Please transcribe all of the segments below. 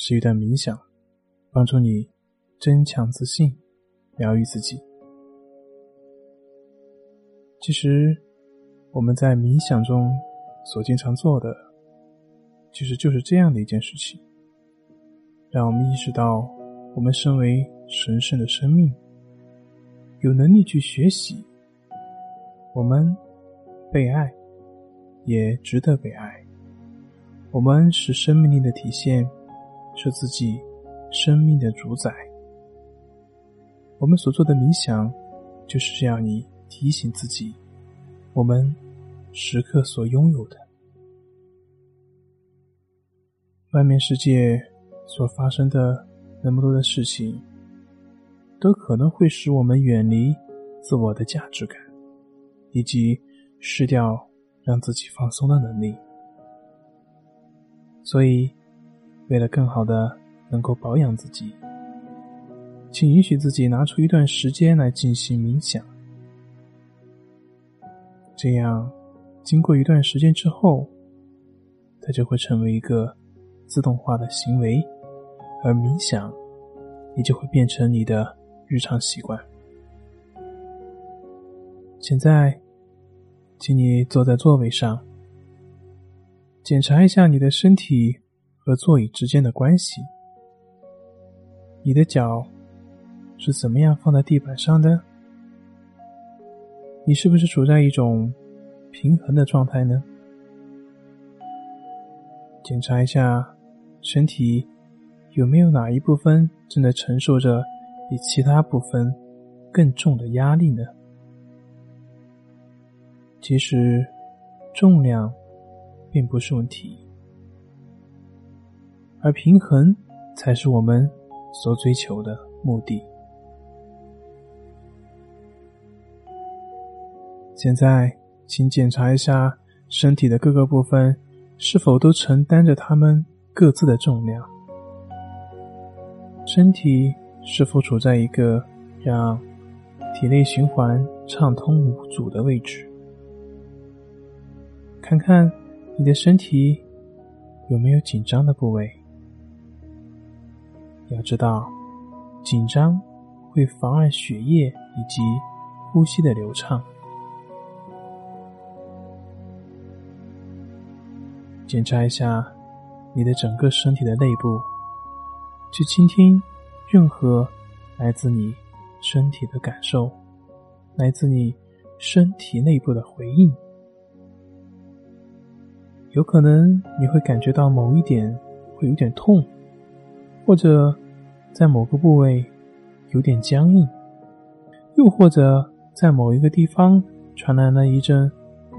是一段冥想，帮助你增强自信，疗愈自己。其实我们在冥想中所经常做的，其实就是这样的一件事情，让我们意识到，我们身为神圣的生命，有能力去学习，我们被爱，也值得被爱。我们是生命力的体现，是自己生命的主宰。我们所做的冥想，就是要你提醒自己，我们时刻所拥有的。外面世界所发生的那么多的事情，都可能会使我们远离自我的价值感，以及失掉让自己放松的能力。所以，为了更好的能够保养自己，请允许自己拿出一段时间来进行冥想。这样，经过一段时间之后，它就会成为一个自动化的行为，而冥想也就会变成你的日常习惯。现在，请你坐在座位上。检查一下你的身体和座椅之间的关系。你的脚是怎么样放在地板上的？你是不是处在一种平衡的状态呢？检查一下身体有没有哪一部分正在承受着比其他部分更重的压力呢？其实重量。并不是问题，而平衡才是我们所追求的目的。现在，请检查一下身体的各个部分是否都承担着它们各自的重量，身体是否处在一个让体内循环畅通无阻的位置，看看。你的身体有没有紧张的部位？要知道，紧张会妨碍血液以及呼吸的流畅。检查一下你的整个身体的内部，去倾听任何来自你身体的感受，来自你身体内部的回应。有可能你会感觉到某一点会有点痛，或者在某个部位有点僵硬，又或者在某一个地方传来了一阵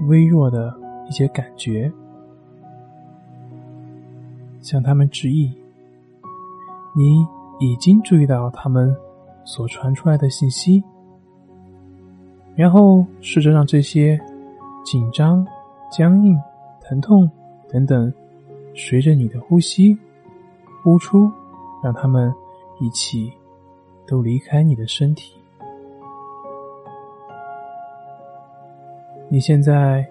微弱的一些感觉，向他们致意。你已经注意到他们所传出来的信息，然后试着让这些紧张、僵硬。疼痛等等，随着你的呼吸呼出，让他们一起都离开你的身体。你现在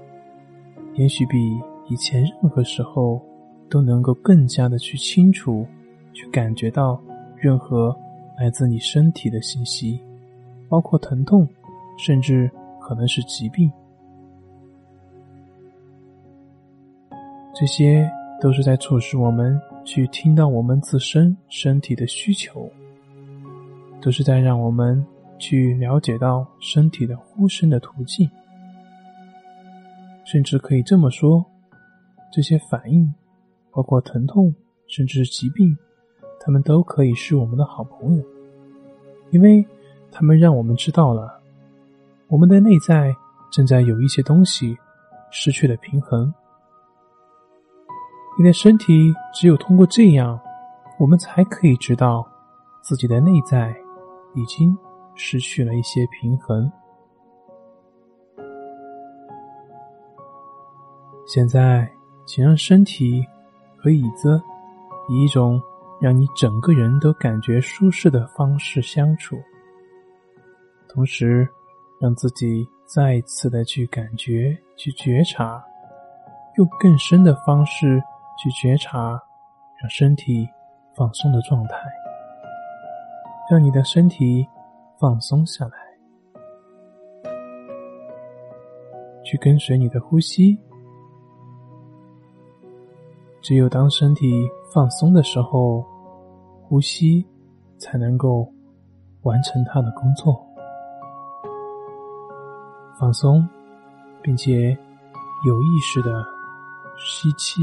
也许比以前任何时候都能够更加的去清楚，去感觉到任何来自你身体的信息，包括疼痛，甚至可能是疾病。这些都是在促使我们去听到我们自身身体的需求，都是在让我们去了解到身体的呼声的途径，甚至可以这么说，这些反应，包括疼痛，甚至疾病，他们都可以是我们的好朋友，因为他们让我们知道了我们的内在正在有一些东西失去了平衡。你的身体只有通过这样，我们才可以知道自己的内在已经失去了一些平衡。现在，请让身体和椅子以一种让你整个人都感觉舒适的方式相处，同时让自己再次的去感觉、去觉察，用更深的方式去觉察，让身体放松的状态，让你的身体放松下来，去跟随你的呼吸。只有当身体放松的时候，呼吸才能够完成它的工作。放松，并且有意识的吸气。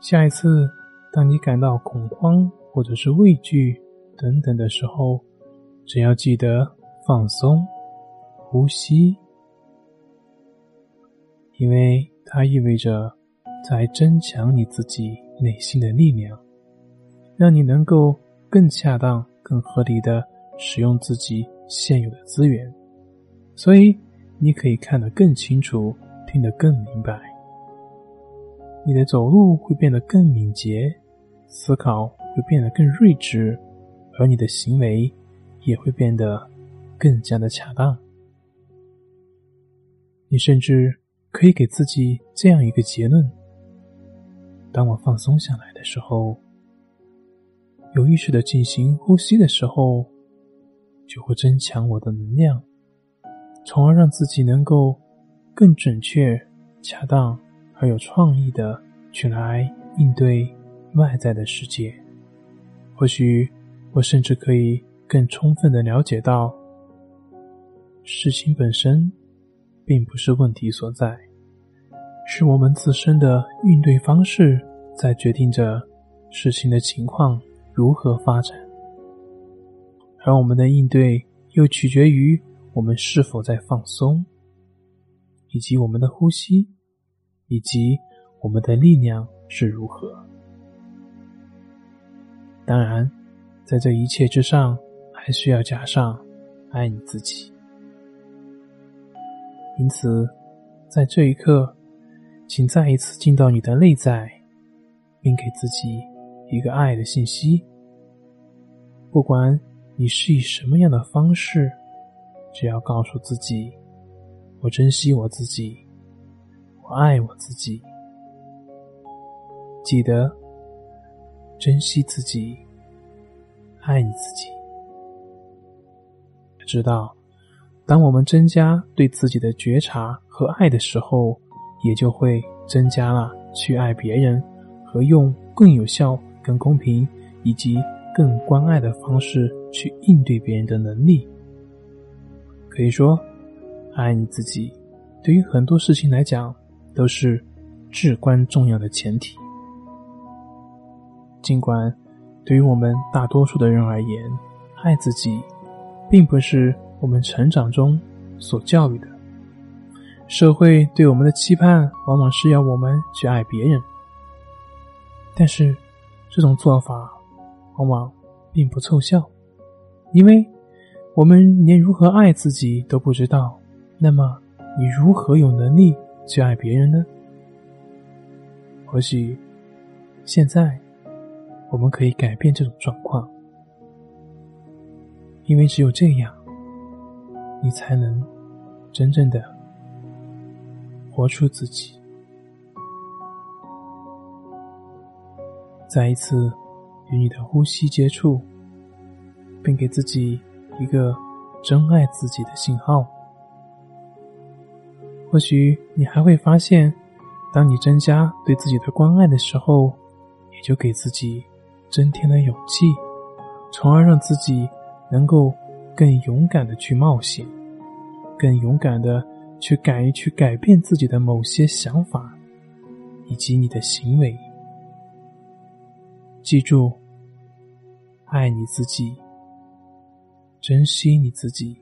下一次，当你感到恐慌或者是畏惧等等的时候，只要记得放松呼吸，因为它意味着。在增强你自己内心的力量，让你能够更恰当、更合理的使用自己现有的资源，所以你可以看得更清楚，听得更明白。你的走路会变得更敏捷，思考会变得更睿智，而你的行为也会变得更加的恰当。你甚至可以给自己这样一个结论。当我放松下来的时候，有意识的进行呼吸的时候，就会增强我的能量，从而让自己能够更准确、恰当而有创意的去来应对外在的世界。或许我甚至可以更充分的了解到，事情本身并不是问题所在。是我们自身的应对方式在决定着事情的情况如何发展，而我们的应对又取决于我们是否在放松，以及我们的呼吸，以及我们的力量是如何。当然，在这一切之上，还需要加上爱你自己。因此，在这一刻。请再一次进到你的内在，并给自己一个爱的信息。不管你是以什么样的方式，只要告诉自己：“我珍惜我自己，爱我自己。”记得珍惜自己，爱你自己。知道，当我们增加对自己的觉察和爱的时候。也就会增加了去爱别人和用更有效、更公平以及更关爱的方式去应对别人的能力。可以说，爱你自己对于很多事情来讲都是至关重要的前提。尽管对于我们大多数的人而言，爱自己并不是我们成长中所教育的。社会对我们的期盼，往往是要我们去爱别人，但是这种做法往往并不凑效，因为我们连如何爱自己都不知道。那么，你如何有能力去爱别人呢？或许现在我们可以改变这种状况，因为只有这样，你才能真正的。活出自己，再一次与你的呼吸接触，并给自己一个真爱自己的信号。或许你还会发现，当你增加对自己的关爱的时候，也就给自己增添了勇气，从而让自己能够更勇敢的去冒险，更勇敢的。去敢于去改变自己的某些想法，以及你的行为。记住，爱你自己，珍惜你自己。